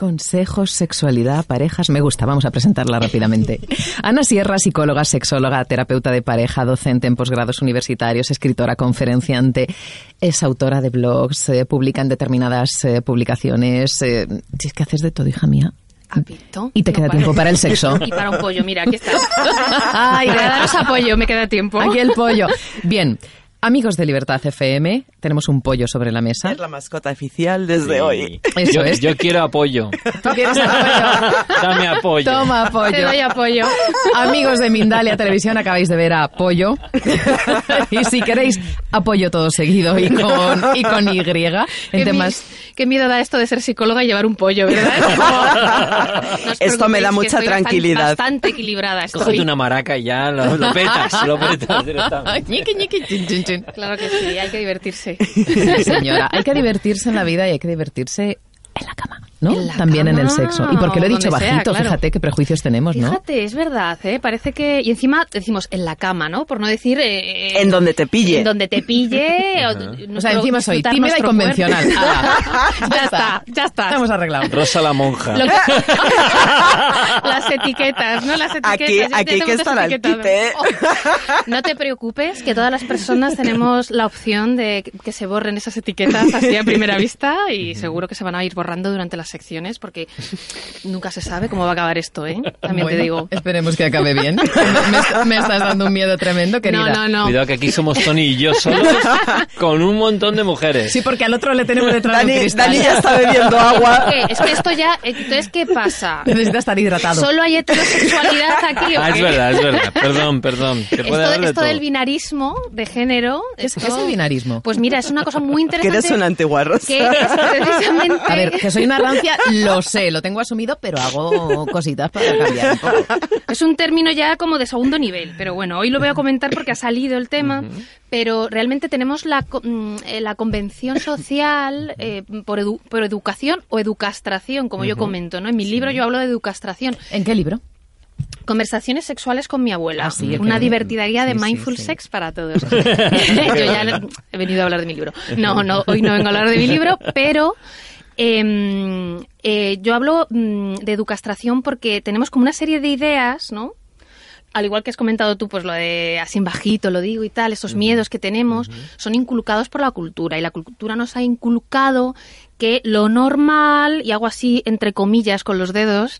Consejos, sexualidad, parejas. Me gusta, vamos a presentarla rápidamente. Ana Sierra, psicóloga, sexóloga, terapeuta de pareja, docente en posgrados universitarios, escritora, conferenciante, es autora de blogs, eh, publica en determinadas eh, publicaciones. Eh, si es que haces de todo, hija mía. Apito. Y te No queda para. tiempo para el sexo. Y para un pollo, mira, aquí está. Ay, Para daros apoyo, me queda tiempo. Aquí el pollo. Bien, amigos de Libertad FM, tenemos un pollo sobre la mesa. Es la mascota oficial desde hoy. Eso yo, es. yo quiero apoyo. ¿Tú quieres apoyo? Dame apoyo. Toma apoyo. Te doy apoyo. Amigos de Mindalia Televisión, acabáis de ver a Pollo. y si queréis, apoyo todo seguido y con, y con Y en Qué, temas. mi- qué miedo da esto de ser psicóloga y llevar un pollo, ¿verdad? No Esto me da mucha tranquilidad. Bastante equilibrada estoy. Cógete una maraca y ya lo, lo petas, lo petas directamente. Claro que sí, hay que divertirse. Sí, señora, hay que divertirse en la vida y hay que divertirse en la cama, ¿no? En la También en el cama, sexo. Y porque lo he dicho donde sea, bajito, claro. fíjate qué prejuicios tenemos, ¿no? Fíjate, es verdad, ¿eh? Parece que... Y encima decimos en la cama, ¿no? Por no decir... eh, En donde te pille. En donde te pille. o, O sea, encima soy tímida y convencional. Ala. ya está, ya está. Hemos arreglado. Rosa la monja. Que- Las etiquetas, ¿no? Las etiquetas. Aquí- te aquí hay tengo que estar al quite, ¿eh? No te preocupes, que todas las personas tenemos la opción de que se borren esas etiquetas así a primera vista y seguro que se van a ir borrando durante las secciones porque nunca se sabe cómo va a acabar esto, ¿eh? También te Bueno, digo. Esperemos que acabe bien. Me, me estás dando un miedo tremendo, querida. No, no, no. Cuidado que aquí somos Tony y yo solos con un montón de mujeres. Sí, porque al otro le tenemos detrás de un Dani. Dani ya está bebiendo agua. ¿Qué? Es que esto ya... Entonces, ¿qué pasa? Necesita estar hidratado. ¿Solo hay heterosexualidad aquí o Ah, es verdad, es verdad. Perdón, perdón. Que puede Esto, de esto todo. del binarismo de género... ¿Qué es, esto- qué es el binarismo? Pues mira, es una cosa muy Que interesante. eres una antigua rosa. que es precisamente... A ver, que soy una rancia, lo sé, lo tengo asumido, pero hago cositas para cambiar un poco. Es un término ya como de segundo nivel, pero bueno, hoy lo voy a comentar porque ha salido el tema, pero realmente tenemos la, mm, eh, la convención social eh, por, edu- por educación o educastración, como yo comento, ¿no? En mi libro yo hablo de educastración. ¿En qué libro? Conversaciones sexuales con mi abuela. Ah, sí, Una que- divertida guía de sí, mindful sí. sex para todos. yo ya he venido a hablar de mi libro. No, no, hoy no vengo a hablar de mi libro, pero eh, eh, yo hablo mm, de educastración porque tenemos como una serie de ideas, ¿no? Al igual que has comentado tú, pues lo de así en bajito, lo digo y tal, esos miedos que tenemos son inculcados por la cultura y la cultura nos ha inculcado que lo normal, y hago así entre comillas con los dedos,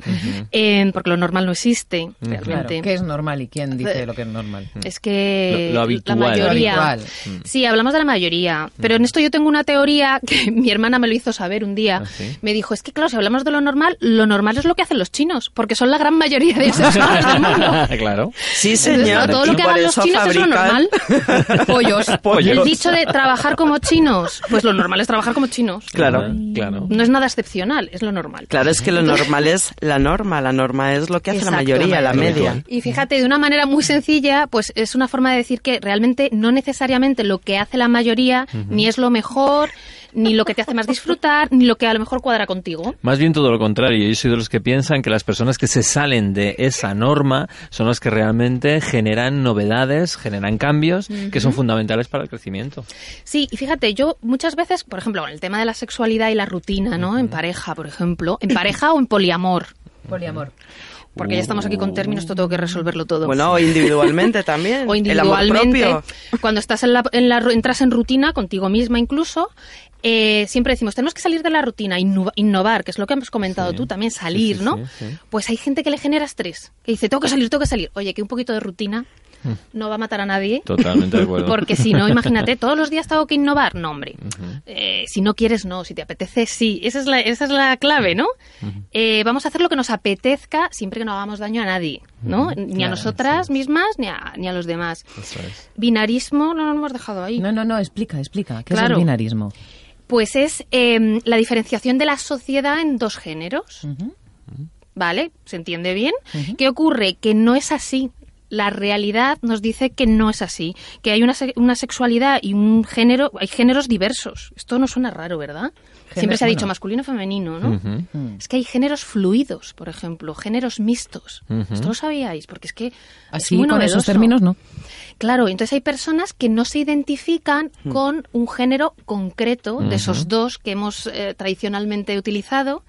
eh, porque lo normal no existe Claro, realmente. ¿qué es normal y quién dice lo que es normal? Es que Lo- lo habitual. la mayoría. Lo habitual. Sí, hablamos de la mayoría. Pero en esto yo tengo una teoría que mi hermana me lo hizo saber un día. ¿Ah, sí? Me dijo, es que claro, si hablamos de lo normal, lo normal es lo que hacen los chinos, porque son la gran mayoría de esos claro. Sí, Entonces, señor. claro, todo lo que hagan los chinos es lo fabrican normal. Pollos. El pollos. dicho de trabajar como chinos, pues lo normal es trabajar como chinos. Claro. Claro. No es nada excepcional, es lo normal. Claro, es que lo normal es la norma. La norma es lo que hace la mayoría, la media. Y fíjate, de una manera muy sencilla, pues es una forma de decir que realmente no necesariamente lo que hace la mayoría ni es lo mejor, ni lo que te hace más disfrutar, ni lo que a lo mejor cuadra contigo. Más bien todo lo contrario. Yo soy de los que piensan que las personas que se salen de esa norma son las que realmente generan novedades, generan cambios que son fundamentales para el crecimiento. Sí, y fíjate, yo muchas veces, por ejemplo, en el tema de la sexualidad y la rutina, ¿no? En pareja, por ejemplo, en pareja o en poliamor, Poliamor. Porque ya estamos aquí con términos, esto tengo que resolverlo todo. Bueno, o individualmente también. o El amor individualmente, propio. cuando estás en la, en la ru- entras en rutina contigo misma incluso, eh, siempre decimos, tenemos que salir de la rutina, inno- innovar, que es lo que hemos comentado Sí. tú también, salir, Sí, sí, ¿no? sí, sí. Pues hay gente que le genera estrés, que dice, tengo que salir, tengo que salir. Oye, que un poquito de rutina no va a matar a nadie. Totalmente de acuerdo. Porque si no, imagínate, todos los días tengo que innovar. No, hombre. Eh, si no quieres, no. Si te apetece, sí. Esa es la, esa es la clave, ¿no? Eh, vamos a hacer lo que nos apetezca siempre que no hagamos daño a nadie, ¿no? Ni a Claro, nosotras mismas ni a, ni a los demás. Eso es. Binarismo no lo hemos dejado ahí. No, no, no, explica, explica. ¿Qué es el binarismo? Pues es eh, la diferenciación de la sociedad en dos géneros. ¿Vale? ¿Se entiende bien? ¿Qué ocurre? Que no es así. La realidad nos dice que no es así, que hay una, una sexualidad y un género, hay géneros diversos. Esto no suena raro, ¿verdad? Siempre se ha dicho bueno. masculino y femenino, ¿no? Ujú. Es que hay géneros fluidos, por ejemplo, géneros mixtos. Esto lo sabíais, porque es que es Así, muy con esos términos, no. Claro, entonces hay personas que no se identifican con un género concreto de esos dos que hemos eh, tradicionalmente utilizado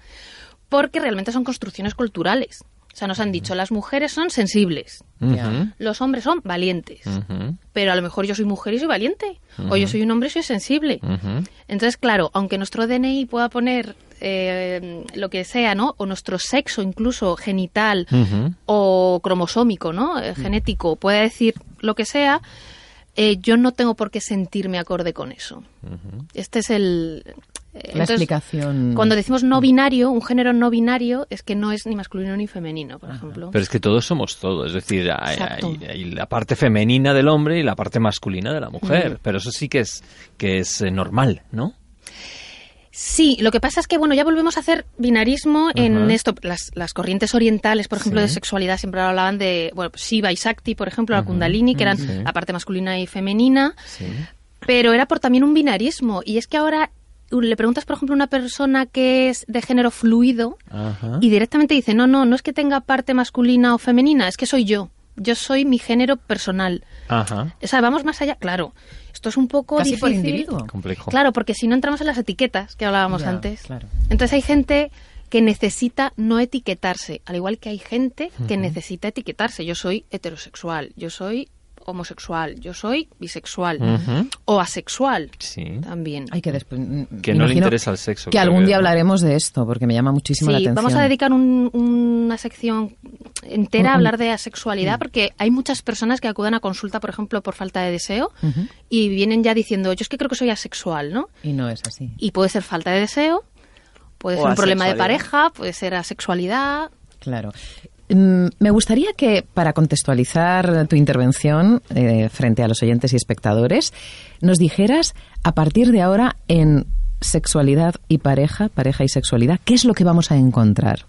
porque realmente son construcciones culturales. O sea, nos han dicho, las mujeres son sensibles, los hombres son valientes. Pero a lo mejor yo soy mujer y soy valiente. O yo soy un hombre y soy sensible. Entonces, claro, aunque nuestro DNI pueda poner eh, lo que sea, ¿no? O nuestro sexo incluso genital o cromosómico, ¿no? Eh, genético, pueda decir lo que sea, eh, yo no tengo por qué sentirme acorde con eso. Este es el... eh, La explicación. Cuando decimos no binario, un género no binario es que no es ni masculino ni femenino, por ejemplo. Pero es que todos somos todo, es decir, hay, Exacto. hay- hay la parte femenina del hombre y la parte masculina de la mujer, Mm. pero eso sí que es que es eh, normal, ¿no? Sí, lo que pasa es que, bueno, ya volvemos a hacer binarismo en esto. Las, las corrientes orientales, por ejemplo, Sí. de sexualidad, siempre hablaban de, bueno, pues Shiva y Shakti, por ejemplo, la Kundalini, que eran Sí. la parte masculina y femenina. Sí. Pero era por también un binarismo. Y es que ahora le preguntas, por ejemplo, a una persona que es de género fluido Ajá. y directamente dice, no, no, no es que tenga parte masculina o femenina, es que soy yo. Yo soy mi género personal. Ajá. O sea, vamos más allá, claro. Esto es un poco Casi por difícil. individuo. Complejo. Claro, porque si no entramos en las etiquetas que hablábamos Ya, antes. claro. Entonces hay gente que necesita no etiquetarse, al igual que hay gente que necesita etiquetarse. Yo soy heterosexual, yo soy homosexual, yo soy bisexual o asexual Sí. también. Hay que después. Que no le interesa el sexo, Que algún que, día ¿no? hablaremos de esto, porque me llama muchísimo la Sí, atención. vamos a dedicar un- una sección entera a Un- hablar de asexualidad porque hay muchas personas que acuden a consulta, por ejemplo, por falta de deseo y vienen ya diciendo, yo es que creo que soy asexual, ¿no? Y no es así. Y puede ser falta de deseo, puede O ser un problema de pareja, puede ser asexualidad. Claro. Mm, Me gustaría que, para contextualizar tu intervención eh, frente a los oyentes y espectadores, nos dijeras, a partir de ahora, en sexualidad y pareja, pareja y sexualidad, ¿qué es lo que vamos a encontrar?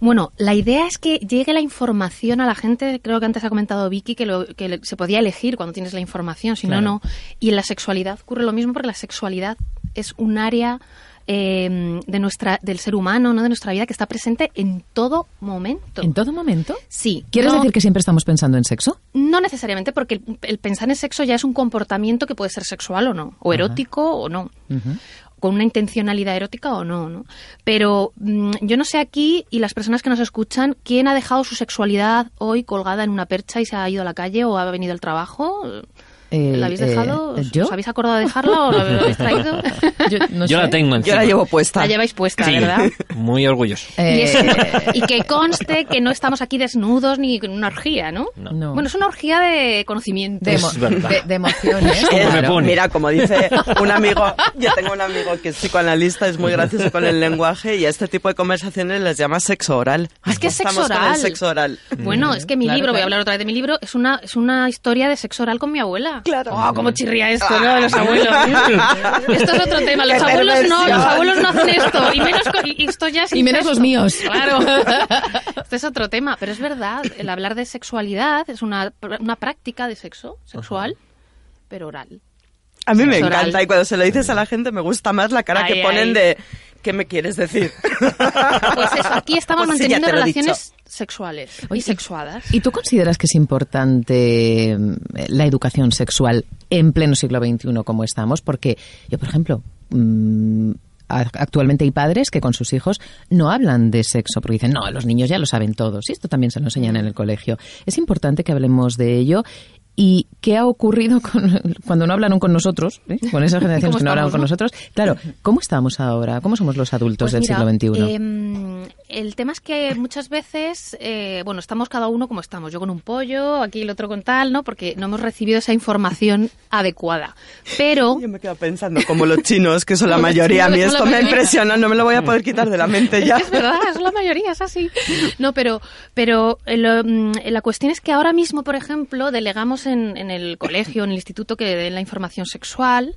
Bueno, la idea es que llegue la información a la gente. Creo que antes ha comentado Vicky que, lo- que se podía elegir cuando tienes la información, si Claro. no, no. Y en la sexualidad ocurre lo mismo porque la sexualidad es un área eh, de nuestra, del ser humano, no de nuestra vida, que está presente en todo momento. ¿En todo momento? Sí. ¿Quieres no- decir que siempre estamos pensando en sexo? No necesariamente, porque el, el pensar en sexo ya es un comportamiento que puede ser sexual o no, o erótico o no, con una intencionalidad erótica o no, ¿no? Pero mm, yo no sé aquí y las personas que nos escuchan quién ha dejado su sexualidad hoy colgada en una percha y se ha ido a la calle o ha venido al trabajo. Eh, ¿La habéis eh, dejado? ¿Os- ¿yo? ¿Os habéis acordado de dejarla o la habéis traído? Yo, no Yo sé. la tengo Yo encima. la llevo puesta. La lleváis puesta, Sí. ¿verdad? Muy orgulloso. Eh, Y, es- y que conste que no estamos aquí desnudos ni con una orgía, ¿no? No. no. Bueno, es una orgía de conocimiento. de, de- de emociones. Mira, como dice un amigo, yo tengo un amigo que es psicoanalista, es muy gracioso con el lenguaje y a este tipo de conversaciones les llama sexo oral. Es que es sexo Estamos con el oral. sexo oral. Bueno, es que mi Claro, libro, voy a hablar otra vez de mi libro, es una, es una historia de sexo oral con mi abuela. Claro. Oh, cómo chirría esto, ¿no? Los abuelos. esto es otro tema. Los Qué abuelos no, los abuelos no hacen esto. Y menos y esto ya es Y menos los míos. Claro. Este es otro tema. Pero es verdad, el hablar de sexualidad es una, una práctica de sexo sexual, pero oral. A mí me oral. encanta y cuando se lo dices a la gente me gusta más la cara Ay, que ponen ay. de ¿qué me quieres decir? Pues eso, aquí estamos Pues manteniendo relaciones sexuales y sexuadas. ¿Y tú consideras que es importante mm, la educación sexual en pleno siglo XXI como estamos? Porque yo, por ejemplo, mm, actualmente hay padres que con sus hijos no hablan de sexo porque dicen, no, los niños ya lo saben todos y esto también se lo enseñan en el colegio. Es importante que hablemos de ello y ¿qué ha ocurrido con, cuando no hablaron con nosotros, ¿eh? con esas generaciones que no hablaron con nosotros? Claro, ¿cómo estamos ahora? ¿Cómo somos los adultos Pues del mira, siglo XXI? em, el tema es que muchas veces, eh, bueno, estamos cada uno como estamos. Yo con un pollo, aquí el otro con tal, ¿no? Porque no hemos recibido esa información adecuada. Pero Yo me quedo pensando, como los chinos, que son la mayoría, a mí que esto me impresiona, no me lo voy a poder quitar de la mente ya. Es verdad, es la mayoría, es así. No, pero, pero eh, lo, mm, la cuestión es que ahora mismo, por ejemplo, delegamos en, en el colegio, en el instituto que den la información sexual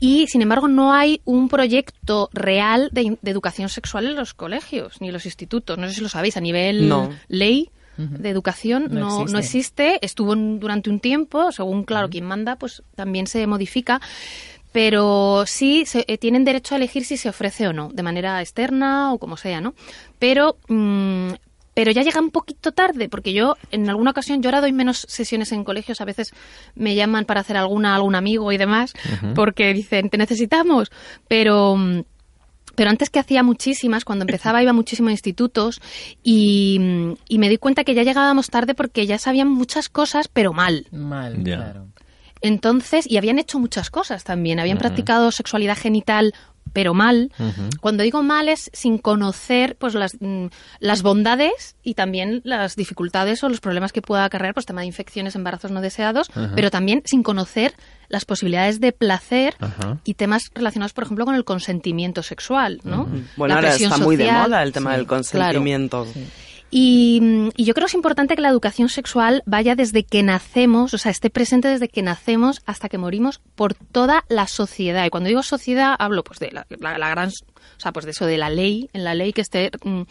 y, sin embargo, no hay un proyecto real de, educación sexual en los colegios ni en los institutos. No sé si lo sabéis, a nivel No. ley de educación No no, no existe. existe. Estuvo en- durante un tiempo, según, claro, quien manda, pues también se modifica. Pero sí se- eh, tienen derecho a elegir si se ofrece o no, de manera externa o como sea, ¿no? Pero, mm, pero ya llega un poquito tarde, porque yo en alguna ocasión, yo ahora doy menos sesiones en colegios, a veces me llaman para hacer alguna, algún amigo y demás, porque dicen, te necesitamos, pero... pero antes que hacía muchísimas, cuando empezaba iba muchísimo a institutos y, y me di cuenta que ya llegábamos tarde porque ya sabían muchas cosas, pero mal. Mal, Ya. claro. Entonces, y habían hecho muchas cosas también. Habían practicado sexualidad genital, pero mal. Cuando digo mal es sin conocer pues las, mm, las bondades y también las dificultades o los problemas que pueda acarrear, pues tema de infecciones, embarazos no deseados, pero también sin conocer las posibilidades de placer Ajá. y temas relacionados, por ejemplo, con el consentimiento sexual, ¿no? Bueno, La ahora está muy de moda el tema Sí, del claro. consentimiento. Y, mm, y yo creo que es importante que la educación sexual vaya desde que nacemos, o sea, esté presente desde que nacemos hasta que morimos por toda la sociedad. Y cuando digo sociedad, hablo pues de la, la- la gran, o sea, pues de eso, de la ley, en la ley que esté, mm,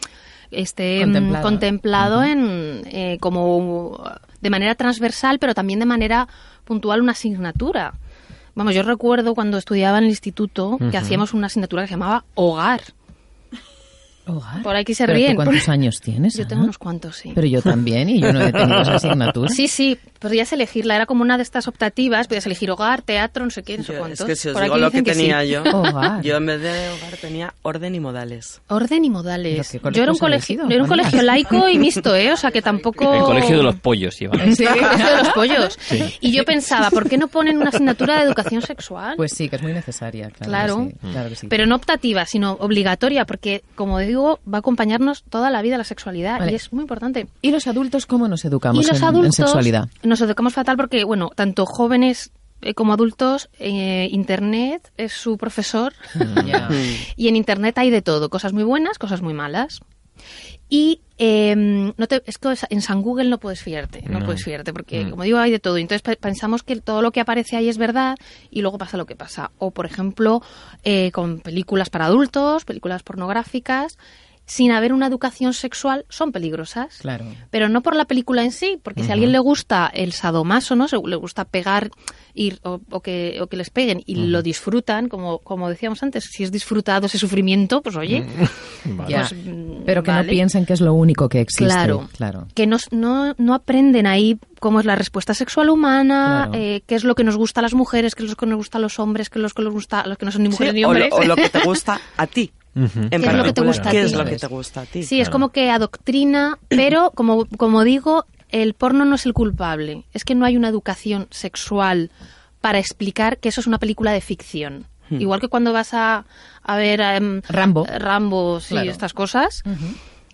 esté mm, Contemplado. contemplado en, eh, como de manera transversal, pero también de manera puntual una asignatura. Vamos, yo recuerdo cuando estudiaba en el instituto que hacíamos una asignatura que se llamaba hogar. Hogar. Por aquí se ¿Pero tú ríen. cuántos años tienes? Yo tengo unos cuantos, sí. Pero yo también, y yo no he tenido esa asignatura. Sí, sí, podrías elegirla. Era como una de estas optativas. Podías elegir hogar, teatro, no sé qué, no sé cuántos. es que si os Por digo aquí lo que sí. tenía yo, Hogar. yo en vez de hogar tenía orden y modales. Orden y ¿Pero modales. Yo era un colegio, ido, yo era un colegio laico y mixto, ¿eh? O sea que tampoco... El colegio de los pollos iba. Sí, el colegio de los pollos. Y yo pensaba, ¿por qué no ponen una asignatura de educación sexual? Pues sí, que es muy necesaria. Claro, Claro. que sí, claro que sí. Pero no optativa, sino obligatoria, porque, como digo, va a acompañarnos toda la vida la sexualidad Vale. y es muy importante. ¿Y los adultos cómo nos educamos y los en- en, adultos sexualidad? nos educamos fatal porque, bueno, tanto jóvenes eh, como adultos, eh, Internet es su profesor Ya. y en Internet hay de todo, cosas muy buenas, cosas muy malas. Y eh, no te, es que en San Google no puedes fiarte, no, No. puedes fiarte, porque Mm. como digo, hay de todo. Entonces pe- pensamos que todo lo que aparece ahí es verdad y luego pasa lo que pasa. O, por ejemplo, eh, con películas para adultos, películas pornográficas, sin haber una educación sexual, son peligrosas. Claro. Pero no por la película en sí, porque si a alguien le gusta el sadomaso, ¿no? Se- Le gusta pegar ir, o, o que, o que les peguen y lo disfrutan, como, como decíamos antes, si es disfrutado ese sufrimiento, pues oye, Vale. Ya. pues, mm, Pero que vale. no piensen que es lo único que existe. Claro, claro. que nos- no, no aprenden ahí cómo es la respuesta sexual humana, Claro. eh, qué es lo que nos gusta a las mujeres, qué es lo que nos gusta a los hombres, qué es lo que nos gusta a los que no son ni Sí, mujeres ni o, lo, hombres. o lo que te gusta a ti. En ¿Qué es lo que te gusta a ¿Qué ti? es lo que te gusta a ti? Sí, es como que adoctrina, pero como, como digo, el porno no es el culpable. Es que no hay una educación sexual para explicar que eso es una película de ficción. Igual que cuando vas a, a ver em, Rambo. Rambo, sí, Claro. estas cosas.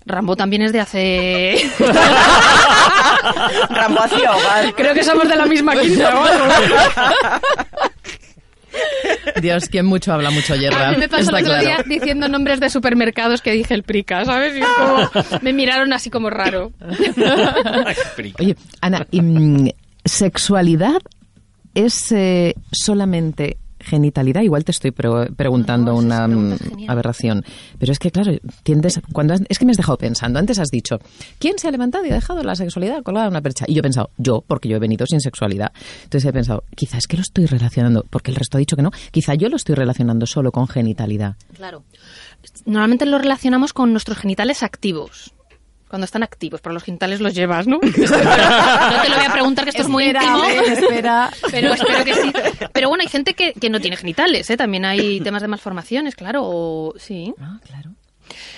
Rambo también es de hace... Rambo hacia hogar. Creo que somos de la misma quinta. Dios, quien mucho habla, mucho yerra. A mí me pasó Está el otro claro. día diciendo nombres de supermercados que dije el prica, ¿sabes? Y es como, me miraron así como raro. Oye, Ana, y, mm, ¿sexualidad es eh, solamente genitalidad? Igual te estoy pre- preguntando No, una mm, aberración. Pero es que, claro, tiendes cuando has- es que me has dejado pensando. Antes has dicho, ¿quién se ha levantado y ha dejado la sexualidad colgada en una percha? Y yo he pensado, yo, porque yo he venido sin sexualidad. Entonces he pensado, quizás es que lo estoy relacionando, porque el resto ha dicho que no, quizá yo lo estoy relacionando solo con genitalidad. Claro. Normalmente lo relacionamos con nuestros genitales activos. Cuando están activos, pero los genitales los llevas, ¿no? no te lo voy a preguntar, que esto es muy íntimo. espera. Pero espero que sí. Pero bueno, hay gente que, que no tiene genitales, ¿eh? También hay temas de malformaciones, claro. o- sí. Ah, claro.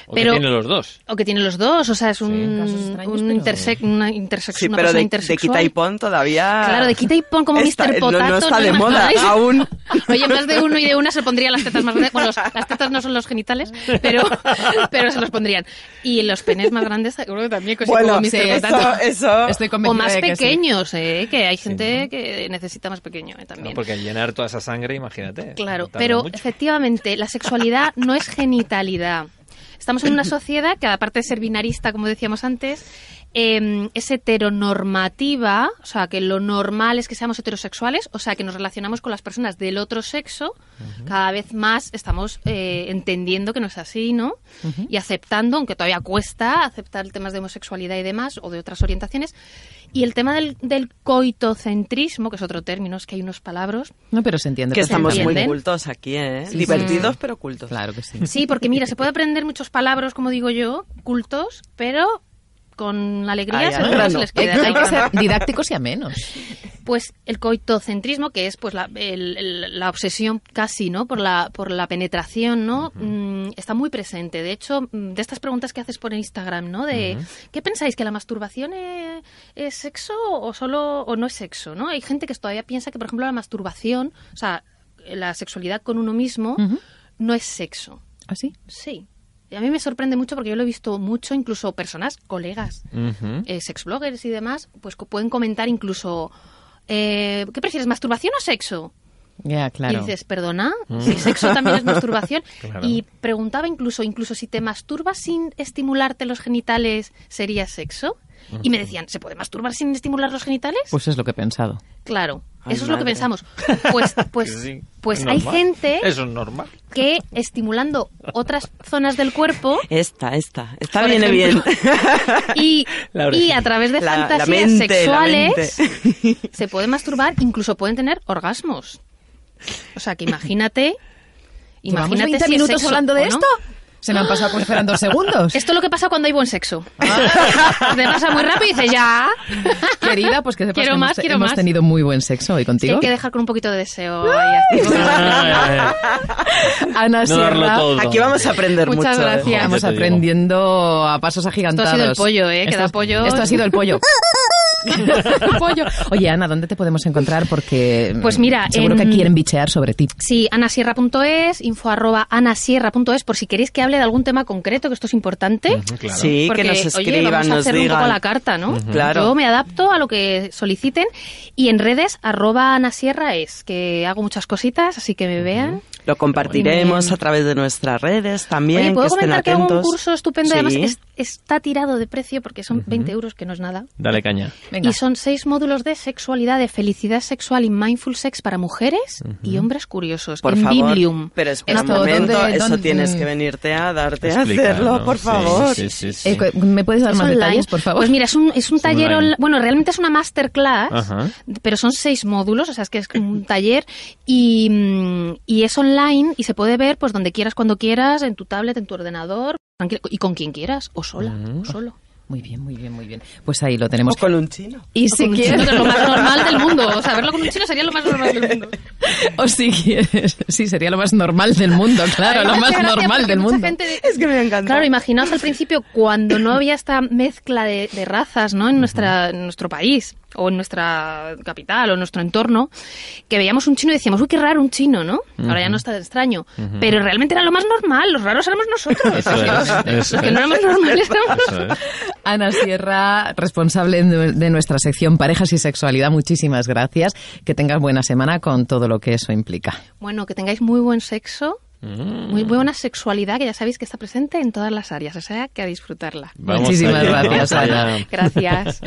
O Pero- que tiene los dos. O que tiene los dos, o sea, es un, extraños, un pero- intersex, una intersex, Sí, una pero persona de, quita y pon todavía... Claro, de quita y pon como Está- Mr. no- Potato. No, está ¿no? de moda aún. Oye, más de uno y de una se pondrían las tetas más grandes. Bueno, los- las tetas no son los genitales, pero, pero se los pondrían. Y los penes más grandes, seguro que también, così Bueno, como sí, Mr. eso, Potato. eso... Estoy O más de que sí. pequeños, ¿eh? Que hay gente que necesita más pequeño ¿eh? también. No, porque al llenar toda esa sangre, imagínate. Claro, pero mucho. efectivamente la sexualidad no es genitalidad. Estamos en una sociedad que, aparte de ser binarista, como decíamos antes, eh, es heteronormativa, o sea, que lo normal es que seamos heterosexuales, o sea, que nos relacionamos con las personas del otro sexo. Cada vez más estamos eh, entendiendo que no es así, ¿no? Y aceptando, aunque todavía cuesta aceptar temas de homosexualidad y demás, o de otras orientaciones. Y el tema del, del coitocentrismo, que es otro término, es que hay unos palabras, No, pero se entiende. Que estamos muy entienden? cultos aquí, ¿eh? Sí, Divertidos, pero cultos. Claro que sí. Sí, porque mira, se puede aprender muchos palabras, como digo yo, cultos, pero con alegría Ay, al seguro grano. se les Hay queda. que, hay que ser didácticos y amenos. Pues el coitocentrismo, que es pues la, el- el- la obsesión casi, ¿no? Por la, por la penetración, ¿no? Mm, está muy presente. De hecho, mm, de estas preguntas que haces por Instagram, ¿no? De ¿qué pensáis? ¿Que la masturbación es, es sexo o solo o no es sexo? ¿No? Hay gente que todavía piensa que, por ejemplo, la masturbación, o sea, la sexualidad con uno mismo, no es sexo. ¿Así? Sí. Y a mí me sorprende mucho porque yo lo he visto mucho, incluso personas, colegas, eh, sexbloggers y demás, pues pueden comentar incluso, eh, ¿qué prefieres, masturbación o sexo? Ya, claro. Y dices, perdona, si sexo también es masturbación. Claro. Y preguntaba incluso, incluso si te masturbas sin estimularte los genitales, ¿sería sexo? Y me decían, ¿se puede masturbar sin estimular los genitales? Pues es lo que he pensado. claro, Ay, eso es lo que pensamos. Pues, pues, Sí, pues es hay gente Eso es normal. que estimulando otras zonas del cuerpo Esta, esta. Esta viene ejemplo. bien. y, y a través de La- la fantasías mente, sexuales se pueden masturbar, incluso pueden tener orgasmos. O sea, que imagínate. ¿Llevamos Imagínate 20 si es minutos sexo hablando de no. esto? Se me han pasado como si fueran dos segundos. Esto es lo que pasa cuando hay buen sexo. Ah. Te pasa muy rápido y dices, ya. Querida, pues que sepas Quiero que más, hemos, quiero hemos más. tenido muy buen sexo hoy Sí, contigo. hay que dejar con un poquito de deseo. activo. Ana Sierra. Aquí vamos a aprender Muchas mucho. ¿eh? gracias. Digo. aprendiendo a pasos agigantados. Esto ha sido el pollo, ¿eh? Que Esto da es- pollo. Esto ha sido el pollo. pollo. Oye, Ana, ¿dónde te podemos encontrar? Porque Pues mira, mm, seguro en- que quieren bichear sobre ti. Sí, anasierra.es, info arroba anasierra.es, por si queréis que hable de algún tema concreto, que esto es importante. Claro. Sí, Porque, que nos oye, escriban, vamos a nos hacer un poco la carta, ¿no? Claro. Yo me adapto a lo que soliciten y en redes arroba anasierra es, que hago muchas cositas, así que me vean. Lo compartiremos a través de nuestras redes también. Oye, ¿puedo que estén comentar que hago un atentos. curso estupendo? Sí. Además, es- está tirado de precio porque son 20 euros, que no es nada. Dale caña. Venga. Y son seis módulos de sexualidad, de felicidad sexual y mindful sex para mujeres y hombres curiosos. Por en favor. Biblium. Pero espera un momento, ¿dónde- eso dónde- tienes que venirte a darte a Explica, hacerlo, ¿no? por Sí, favor. Sí, sí, sí. Eh, ¿Me puedes dar Es más online. detalles, por favor? Pues mira, es un, es un Es taller, online. bueno, realmente es una masterclass, Ajá. pero son seis módulos, o sea, es que es un taller y, mm, y es online y se puede ver pues donde quieras, cuando quieras, en tu tablet, en tu ordenador, y con quien quieras, o sola, o solo. Muy bien, muy bien, muy bien. Pues ahí lo tenemos. O con un chino. Y O si con un quieres... lo más normal del mundo. O sea, verlo con un chino sería lo más normal del mundo. o si quieres... Sí, sería lo más normal del mundo, claro, Ay, lo más normal del mundo. gente de- Es que me encanta. Claro, imaginaos al principio cuando no había esta mezcla de, de razas ¿no? en, nuestra, en nuestro país o en nuestra capital o en nuestro entorno, que veíamos un chino y decíamos, uy, qué raro un chino, ¿no? Ahora ya no está extraño. Pero realmente era lo más normal, los raros éramos nosotros. Eso es, los, eso los que es. no éramos normales éramos. Ana Sierra, responsable de de nuestra sección Parejas y Sexualidad, muchísimas gracias. Que tengas buena semana con todo lo que eso implica. Bueno, que tengáis muy buen sexo, Mm. muy buena sexualidad, que ya sabéis que está presente en todas las áreas, o sea, que a disfrutarla. Vamos Muchísimas allá, gracias, vamos allá. Gracias.